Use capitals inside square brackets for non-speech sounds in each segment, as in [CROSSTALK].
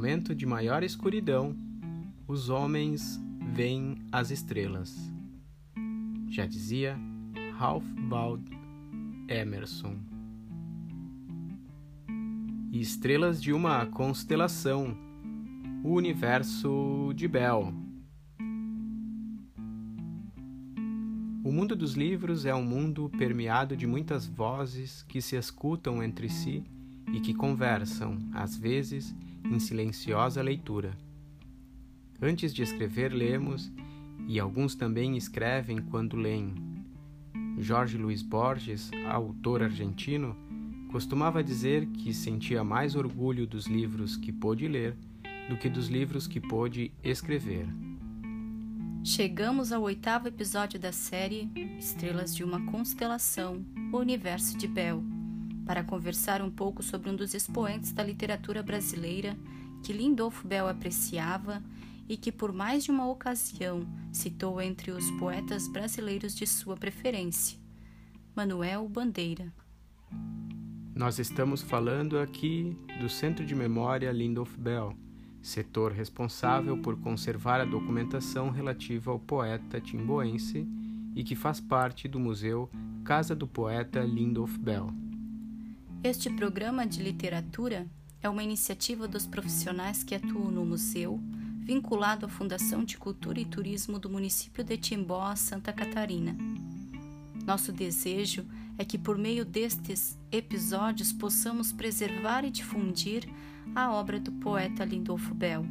momento de maior escuridão, os homens veem as estrelas. Já dizia Ralph Waldo Emerson. E estrelas de uma constelação, o universo de Bell. O mundo dos livros é um mundo permeado de muitas vozes que se escutam entre si e que conversam, às vezes, em silenciosa leitura. Antes de escrever, lemos, e alguns também escrevem quando leem. Jorge Luiz Borges, autor argentino, costumava dizer que sentia mais orgulho dos livros que pôde ler do que dos livros que pôde escrever. Chegamos ao oitavo episódio da série Estrelas de uma Constelação, o Universo de Bell, para conversar um pouco sobre um dos expoentes da literatura brasileira que Lindolfo Bell apreciava e que por mais de uma ocasião citou entre os poetas brasileiros de sua preferência, Manuel Bandeira. Nós estamos falando aqui do Centro de Memória Lindolf Bell, setor responsável por conservar a documentação relativa ao poeta timboense e que faz parte do Museu Casa do Poeta Lindolf Bell. Este programa de literatura é uma iniciativa dos profissionais que atuam no museu, vinculado à Fundação de Cultura e Turismo do município de Timbó, Santa Catarina. Nosso desejo é que, por meio destes episódios, possamos preservar e difundir a obra do poeta Lindolfo Bell,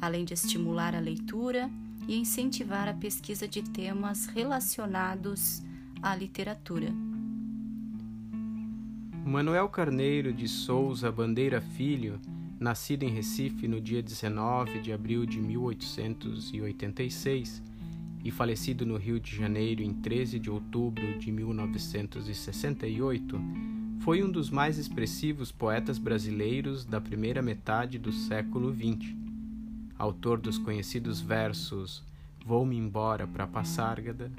além de estimular a leitura e incentivar a pesquisa de temas relacionados à literatura. Manuel Carneiro de Souza Bandeira Filho, nascido em Recife no dia 19 de abril de 1886 e falecido no Rio de Janeiro em 13 de outubro de 1968, foi um dos mais expressivos poetas brasileiros da primeira metade do século XX. Autor dos conhecidos versos Vou-me embora para Passárgada,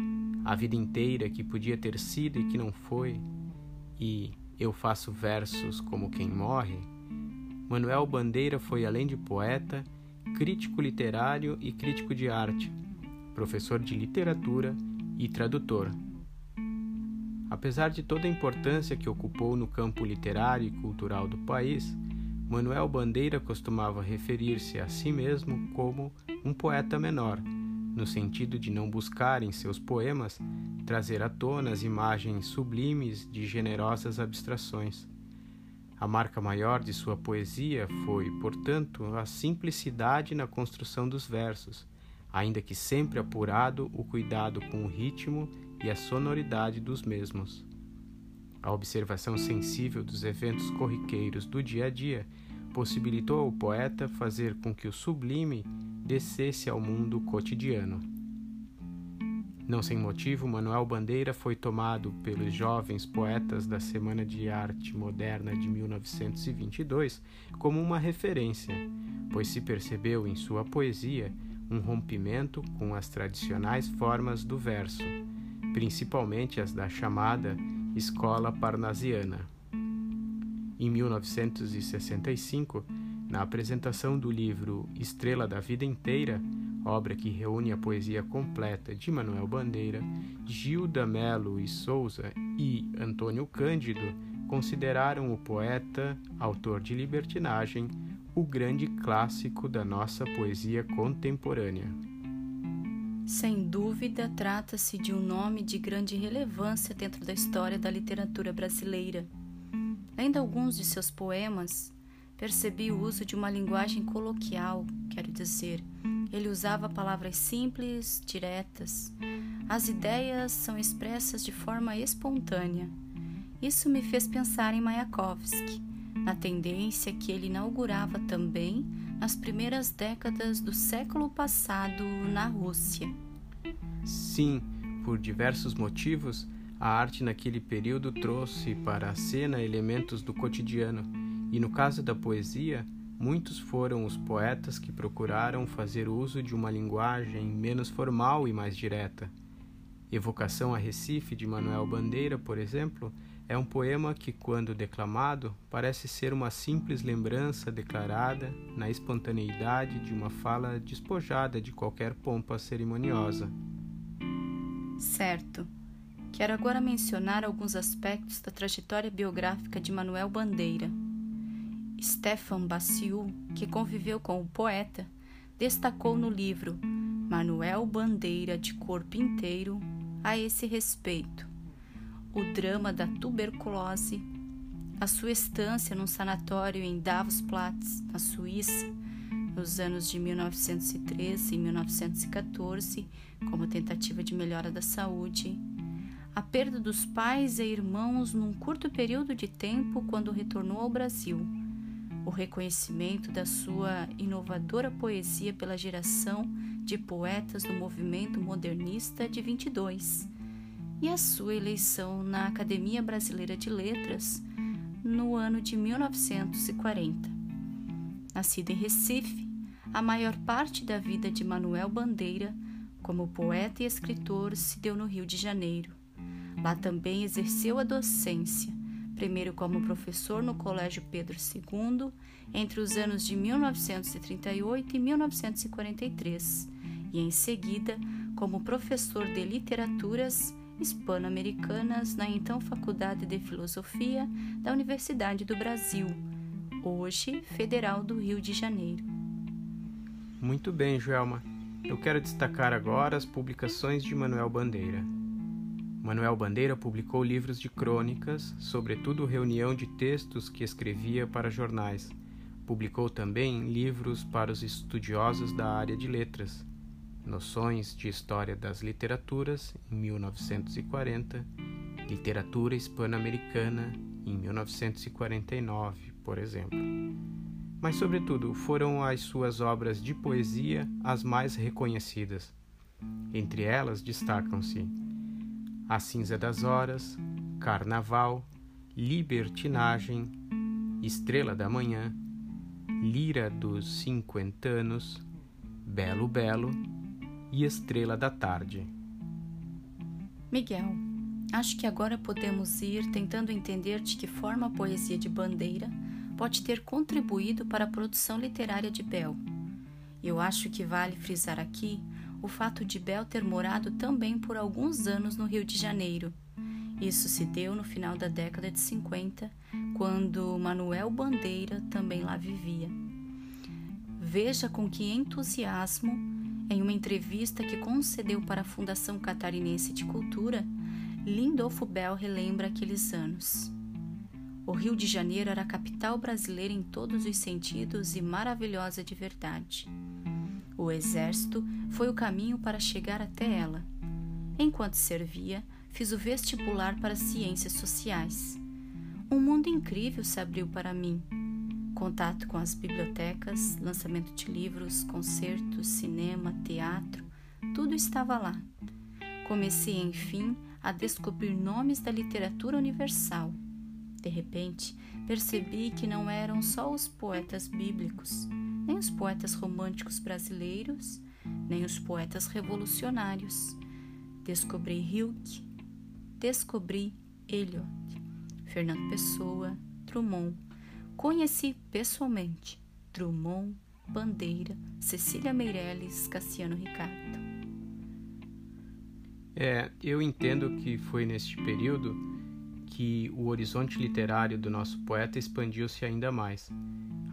A vida inteira que podia ter sido e que não foi, e eu faço versos como quem morre, Manuel Bandeira foi além de poeta, crítico literário e crítico de arte, professor de literatura e tradutor. Apesar de toda a importância que ocupou no campo literário e cultural do país, Manuel Bandeira costumava referir-se a si mesmo como um poeta menor no sentido de não buscar em seus poemas trazer à tona as imagens sublimes de generosas abstrações. A marca maior de sua poesia foi, portanto, a simplicidade na construção dos versos, ainda que sempre apurado o cuidado com o ritmo e a sonoridade dos mesmos. A observação sensível dos eventos corriqueiros do dia a dia possibilitou ao poeta fazer com que o sublime descesse ao mundo cotidiano. Não sem motivo, Manuel Bandeira foi tomado pelos jovens poetas da Semana de Arte Moderna de 1922 como uma referência, pois se percebeu em sua poesia um rompimento com as tradicionais formas do verso, principalmente as da chamada escola parnasiana. Em 1965, na apresentação do livro Estrela da Vida Inteira, obra que reúne a poesia completa de Manuel Bandeira, Gilda Melo e Souza e Antônio Cândido consideraram o poeta, autor de libertinagem, o grande clássico da nossa poesia contemporânea. Sem dúvida, trata-se de um nome de grande relevância dentro da história da literatura brasileira. Lendo alguns de seus poemas, percebi o uso de uma linguagem coloquial, quero dizer, ele usava palavras simples, diretas. As ideias são expressas de forma espontânea. Isso me fez pensar em Mayakovsky, na tendência que ele inaugurava também nas primeiras décadas do século passado na Rússia. Sim, por diversos motivos, a arte naquele período trouxe para a cena elementos do cotidiano e no caso da poesia, muitos foram os poetas que procuraram fazer uso de uma linguagem menos formal e mais direta. Evocação a Recife de Manuel Bandeira, por exemplo, é um poema que, quando declamado, parece ser uma simples lembrança declarada na espontaneidade de uma fala despojada de qualquer pompa cerimoniosa. Certo. Quero agora mencionar alguns aspectos da trajetória biográfica de Manuel Bandeira. Stefan Baciu, que conviveu com o poeta, destacou no livro Manuel Bandeira de Corpo Inteiro a esse respeito. O drama da tuberculose, a sua estância num sanatório em Davos-Platz, na Suíça, nos anos de 1913 e 1914, como tentativa de melhora da saúde, a perda dos pais e irmãos num curto período de tempo quando retornou ao Brasil, o reconhecimento da sua inovadora poesia pela geração de poetas do movimento modernista de 22 e a sua eleição na Academia Brasileira de Letras no ano de 1940. Nascido em Recife, a maior parte da vida de Manuel Bandeira como poeta e escritor se deu no Rio de Janeiro. Lá também exerceu a docência, primeiro como professor no Colégio Pedro II, entre os anos de 1938 e 1943, e em seguida como professor de literaturas hispano-americanas na então Faculdade de Filosofia da Universidade do Brasil, hoje Federal do Rio de Janeiro. Muito bem, Joelma. Eu quero destacar agora as publicações de Manuel Bandeira. Manuel Bandeira publicou livros de crônicas, sobretudo reunião de textos que escrevia para jornais. Publicou também livros para os estudiosos da área de letras, Noções de História das Literaturas, em 1940, Literatura Hispano-Americana, em 1949, por exemplo. Mas, sobretudo, foram as suas obras de poesia as mais reconhecidas. Entre elas destacam-se A Cinza das Horas, Carnaval, Libertinagem, Estrela da Manhã, Lira dos Cinquentanos, Belo Belo e Estrela da Tarde. Miguel, acho que agora podemos ir tentando entender de que forma a poesia de Bandeira pode ter contribuído para a produção literária de Bel. Eu acho que vale frisar aqui o fato de Bel ter morado também por alguns anos no Rio de Janeiro. Isso se deu no final da década de 50, quando Manuel Bandeira também lá vivia. Veja com que entusiasmo em uma entrevista que concedeu para a Fundação Catarinense de Cultura, Lindolfo Bell relembra aqueles anos. O Rio de Janeiro era a capital brasileira em todos os sentidos e maravilhosa de verdade. O exército foi o caminho para chegar até ela. Enquanto servia, fiz o vestibular para ciências sociais. Um mundo incrível se abriu para mim Contato com as bibliotecas, lançamento de livros, concertos, cinema, teatro, tudo estava lá. Comecei, enfim, a descobrir nomes da literatura universal. De repente, percebi que não eram só os poetas bíblicos, nem os poetas românticos brasileiros, nem os poetas revolucionários. Descobri Hilke, descobri Eliot, Fernando Pessoa, Drummond, Conheci pessoalmente Drummond, Bandeira, Cecília Meirelles, Cassiano Ricardo. É, eu entendo que foi neste período que o horizonte literário do nosso poeta expandiu-se ainda mais.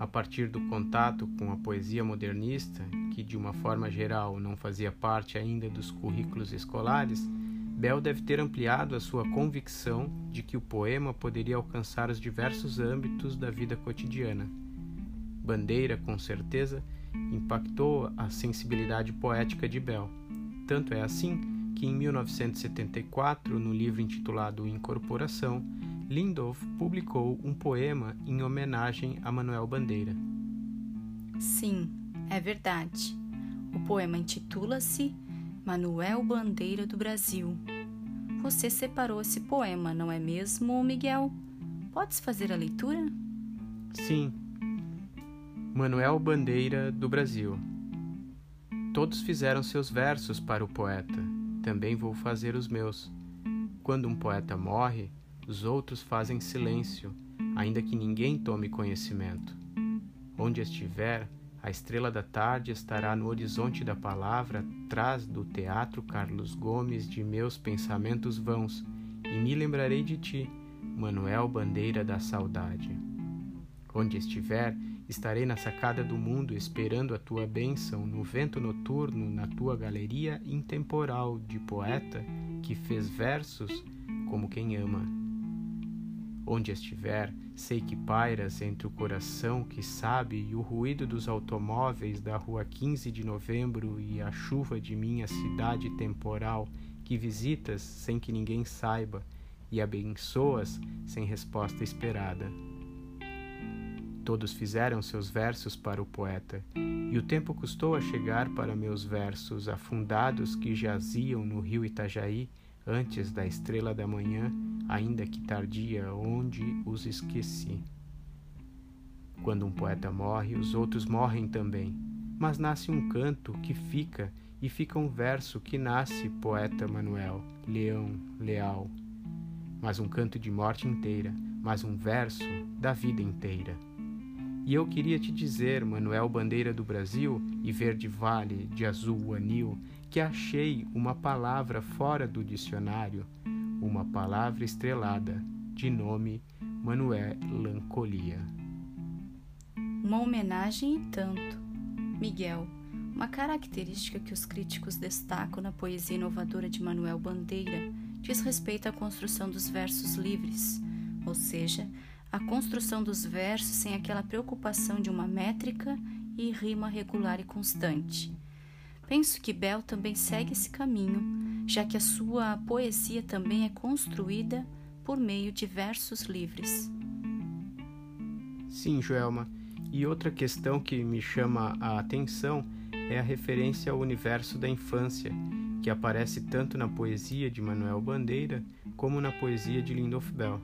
A partir do contato com a poesia modernista, que de uma forma geral não fazia parte ainda dos currículos escolares, Bell deve ter ampliado a sua convicção de que o poema poderia alcançar os diversos âmbitos da vida cotidiana. Bandeira, com certeza, impactou a sensibilidade poética de Bell. Tanto é assim que, em 1974, no livro intitulado Incorporação, Lindolf publicou um poema em homenagem a Manuel Bandeira. Sim, é verdade. O poema intitula-se Manuel Bandeira do Brasil. Você separou esse poema, não é mesmo, Miguel? Podes fazer a leitura? Sim. Manuel Bandeira do Brasil. Todos fizeram seus versos para o poeta, também vou fazer os meus. Quando um poeta morre, os outros fazem silêncio, ainda que ninguém tome conhecimento. Onde estiver, a estrela da tarde estará no horizonte da palavra, atrás do teatro Carlos Gomes de meus pensamentos vãos, e me lembrarei de ti, Manuel Bandeira da Saudade. Onde estiver, estarei na sacada do mundo esperando a tua bênção no vento noturno, na tua galeria intemporal de poeta que fez versos como quem ama. Onde estiver, sei que pairas entre o coração que sabe e o ruído dos automóveis da rua 15 de novembro e a chuva de minha cidade temporal que visitas sem que ninguém saiba e abençoas sem resposta esperada. Todos fizeram seus versos para o poeta, e o tempo custou a chegar para meus versos afundados que jaziam no rio Itajaí antes da estrela da manhã, ainda que tardia, onde os esqueci. Quando um poeta morre, os outros morrem também, mas nasce um canto que fica e fica um verso que nasce, poeta Manuel, leão, leal. Mas um canto de morte inteira, mas um verso da vida inteira. E eu queria te dizer, Manuel Bandeira do Brasil e Verde Vale de Azul Anil, que achei uma palavra fora do dicionário, Penso que Bel também segue esse caminho, já que a sua poesia também é construída por meio de versos livres. Sim, Joelma. E outra questão que me chama a atenção é a referência ao universo da infância, que aparece tanto na poesia de Manuel Bandeira como na poesia de Lindolf Bell.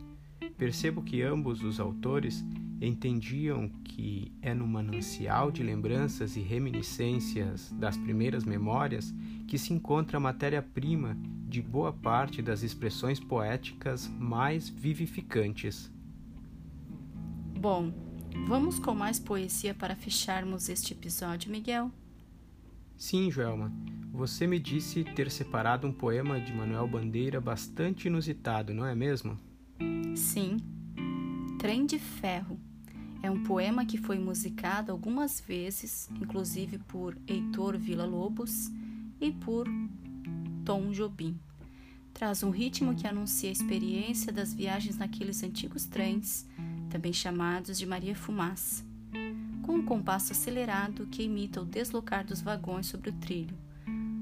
Percebo que ambos os autores entendiam que é no manancial de lembranças e reminiscências das primeiras memórias que se encontra a matéria-prima de boa parte das expressões poéticas mais vivificantes. Bom, vamos com mais poesia para fecharmos este episódio, Miguel? Sim, Joelma. Você me disse ter separado um poema de Manuel Bandeira bastante inusitado, não é mesmo? Sim. Trem de Ferro é um poema que foi musicado algumas vezes, inclusive por Heitor Villa-Lobos e por Tom Jobim. Traz um ritmo que anuncia a experiência das viagens naqueles antigos trens, também chamados de Maria Fumaça, com um compasso acelerado que imita o deslocar dos vagões sobre o trilho.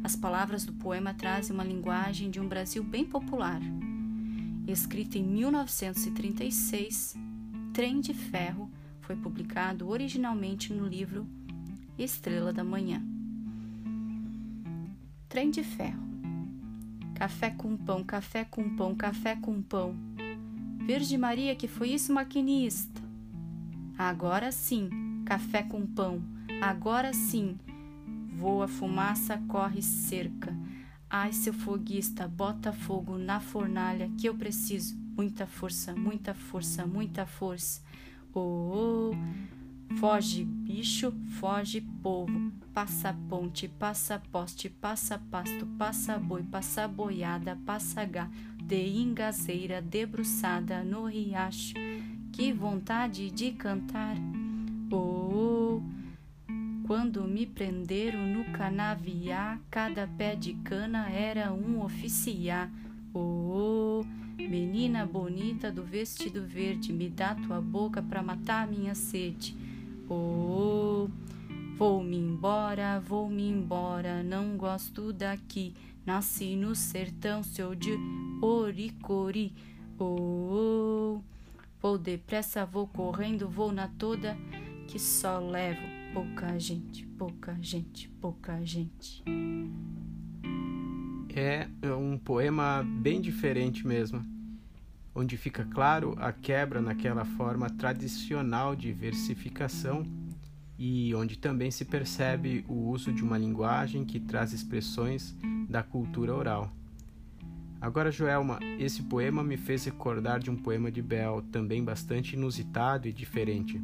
As palavras do poema trazem uma linguagem de um Brasil bem popular, Escrito em 1936, Trem de Ferro foi publicado originalmente no livro Estrela da Manhã. Trem de Ferro. Café com pão, café com pão, café com pão. Virgem Maria, que foi isso, maquinista? Agora sim, café com pão. Agora sim. Voa fumaça, corre cerca. Ai, seu foguista, bota fogo na fornalha que eu preciso. Muita força, muita força, muita força. Oh, oh. Foge, bicho, foge, povo. Passa ponte, passa poste, passa pasto, passa boi, passa boiada, passa gá. De engazeira, debruçada no riacho. Que vontade de cantar. Oh, oh. Quando me prenderam no canaviá, cada pé de cana era um oficiar. Oh, oh, menina bonita do vestido verde, me dá tua boca pra matar minha sede. Oh, vou-me embora, vou-me embora, não gosto daqui. Nasci no sertão, sou de Oricori. Oh, vou depressa, vou correndo, vou na toda, que só levo pouca gente, pouca gente, pouca gente. É um poema bem diferente mesmo, onde fica claro a quebra naquela forma tradicional de versificação e onde também se percebe o uso de uma linguagem que traz expressões da cultura oral. Agora, Joelma, esse poema me fez recordar de um poema de Bell, também bastante inusitado e diferente.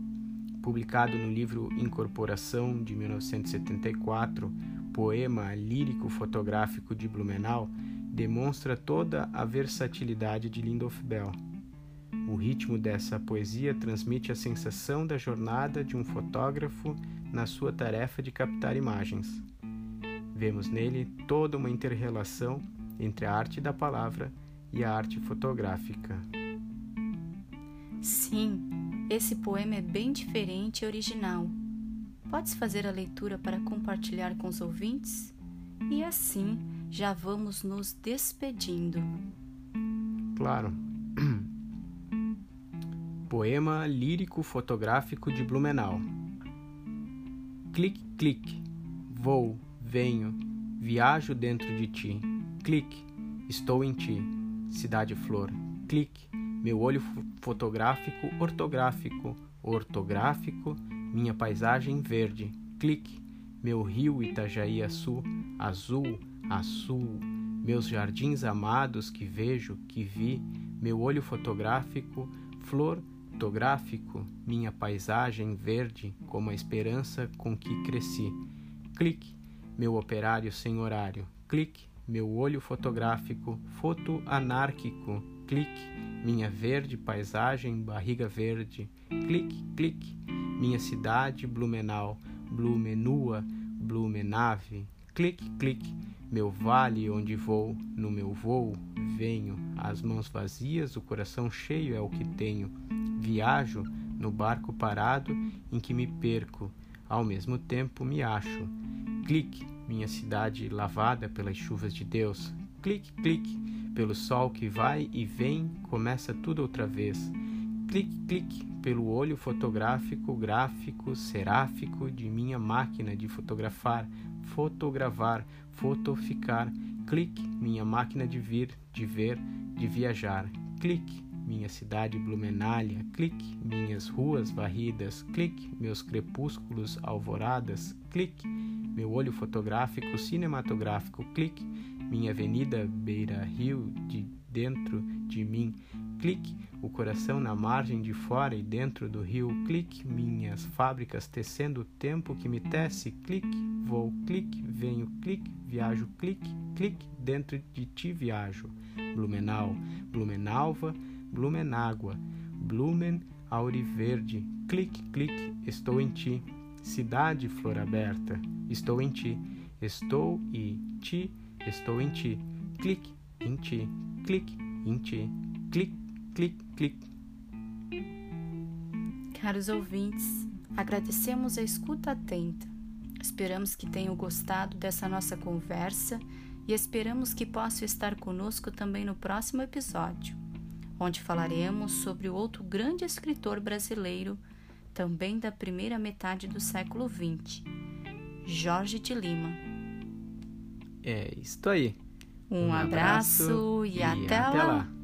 Publicado no livro Incorporação, de 1974, poema lírico fotográfico de Blumenau, demonstra toda a versatilidade de Lindolf Bell. O ritmo dessa poesia transmite a sensação da jornada de um fotógrafo na sua tarefa de captar imagens. Vemos nele toda uma interrelação entre a arte da palavra e a arte fotográfica. Sim, esse poema é bem diferente e original. Podes fazer a leitura para compartilhar com os ouvintes? E assim já vamos nos despedindo. Claro. [CLEARS THROAT] Poema lírico fotográfico de Blumenau. Clique, clique, vou, venho, viajo dentro de ti Clique, estou em ti. Cidade Flor. Clique, meu olho fotográfico ortográfico, ortográfico, minha paisagem verde. Clique, meu rio Itajaí azul, azul, azul, meus jardins amados que vejo, que vi, meu olho fotográfico, flor fotográfico, minha paisagem verde, como a esperança com que cresci. Clique, meu operário sem horário. Clique, meu olho fotográfico, foto anárquico, clique, minha verde paisagem, barriga verde, clique, clique, minha cidade, Blumenau, Blumenua, Blumenave, clique, clique, meu vale onde vou, no meu voo, venho, as mãos vazias, o coração cheio é o que tenho, viajo no barco parado em que me perco, ao mesmo tempo me acho, clique, minha cidade lavada pelas chuvas de Deus. Clique, clique, pelo sol que vai e vem, começa tudo outra vez. Clique, clique, pelo olho fotográfico, gráfico, seráfico de minha máquina de fotografar, fotogravar, fotoficar. Clique, minha máquina de vir, de ver, de viajar. Clique, minha cidade Blumenália, clique, minhas ruas varridas, clique, meus crepúsculos alvoradas, clique, meu olho fotográfico cinematográfico, clique, minha avenida beira-rio de dentro de mim, clique, o coração na margem de fora e dentro do rio, clique, minhas fábricas tecendo o tempo que me tece, clique, vou, clique, venho, clique, viajo, clique, clique, dentro de ti viajo. Blumenau, Blumenalva, Blumenágua, Blumen Auriverde, clique, clique, estou em ti. Cidade flor aberta, estou em ti. Estou e ti, estou em ti. Clique, em ti, clique, em ti, clique, clique, clique. Caros ouvintes, agradecemos a escuta atenta. Esperamos que tenham gostado dessa nossa conversa e esperamos que possam estar conosco também no próximo episódio onde falaremos sobre o outro grande escritor brasileiro, também da primeira metade do século XX, Jorge de Lima. É isso aí. Um, um abraço, abraço, e, e até, até lá. lá.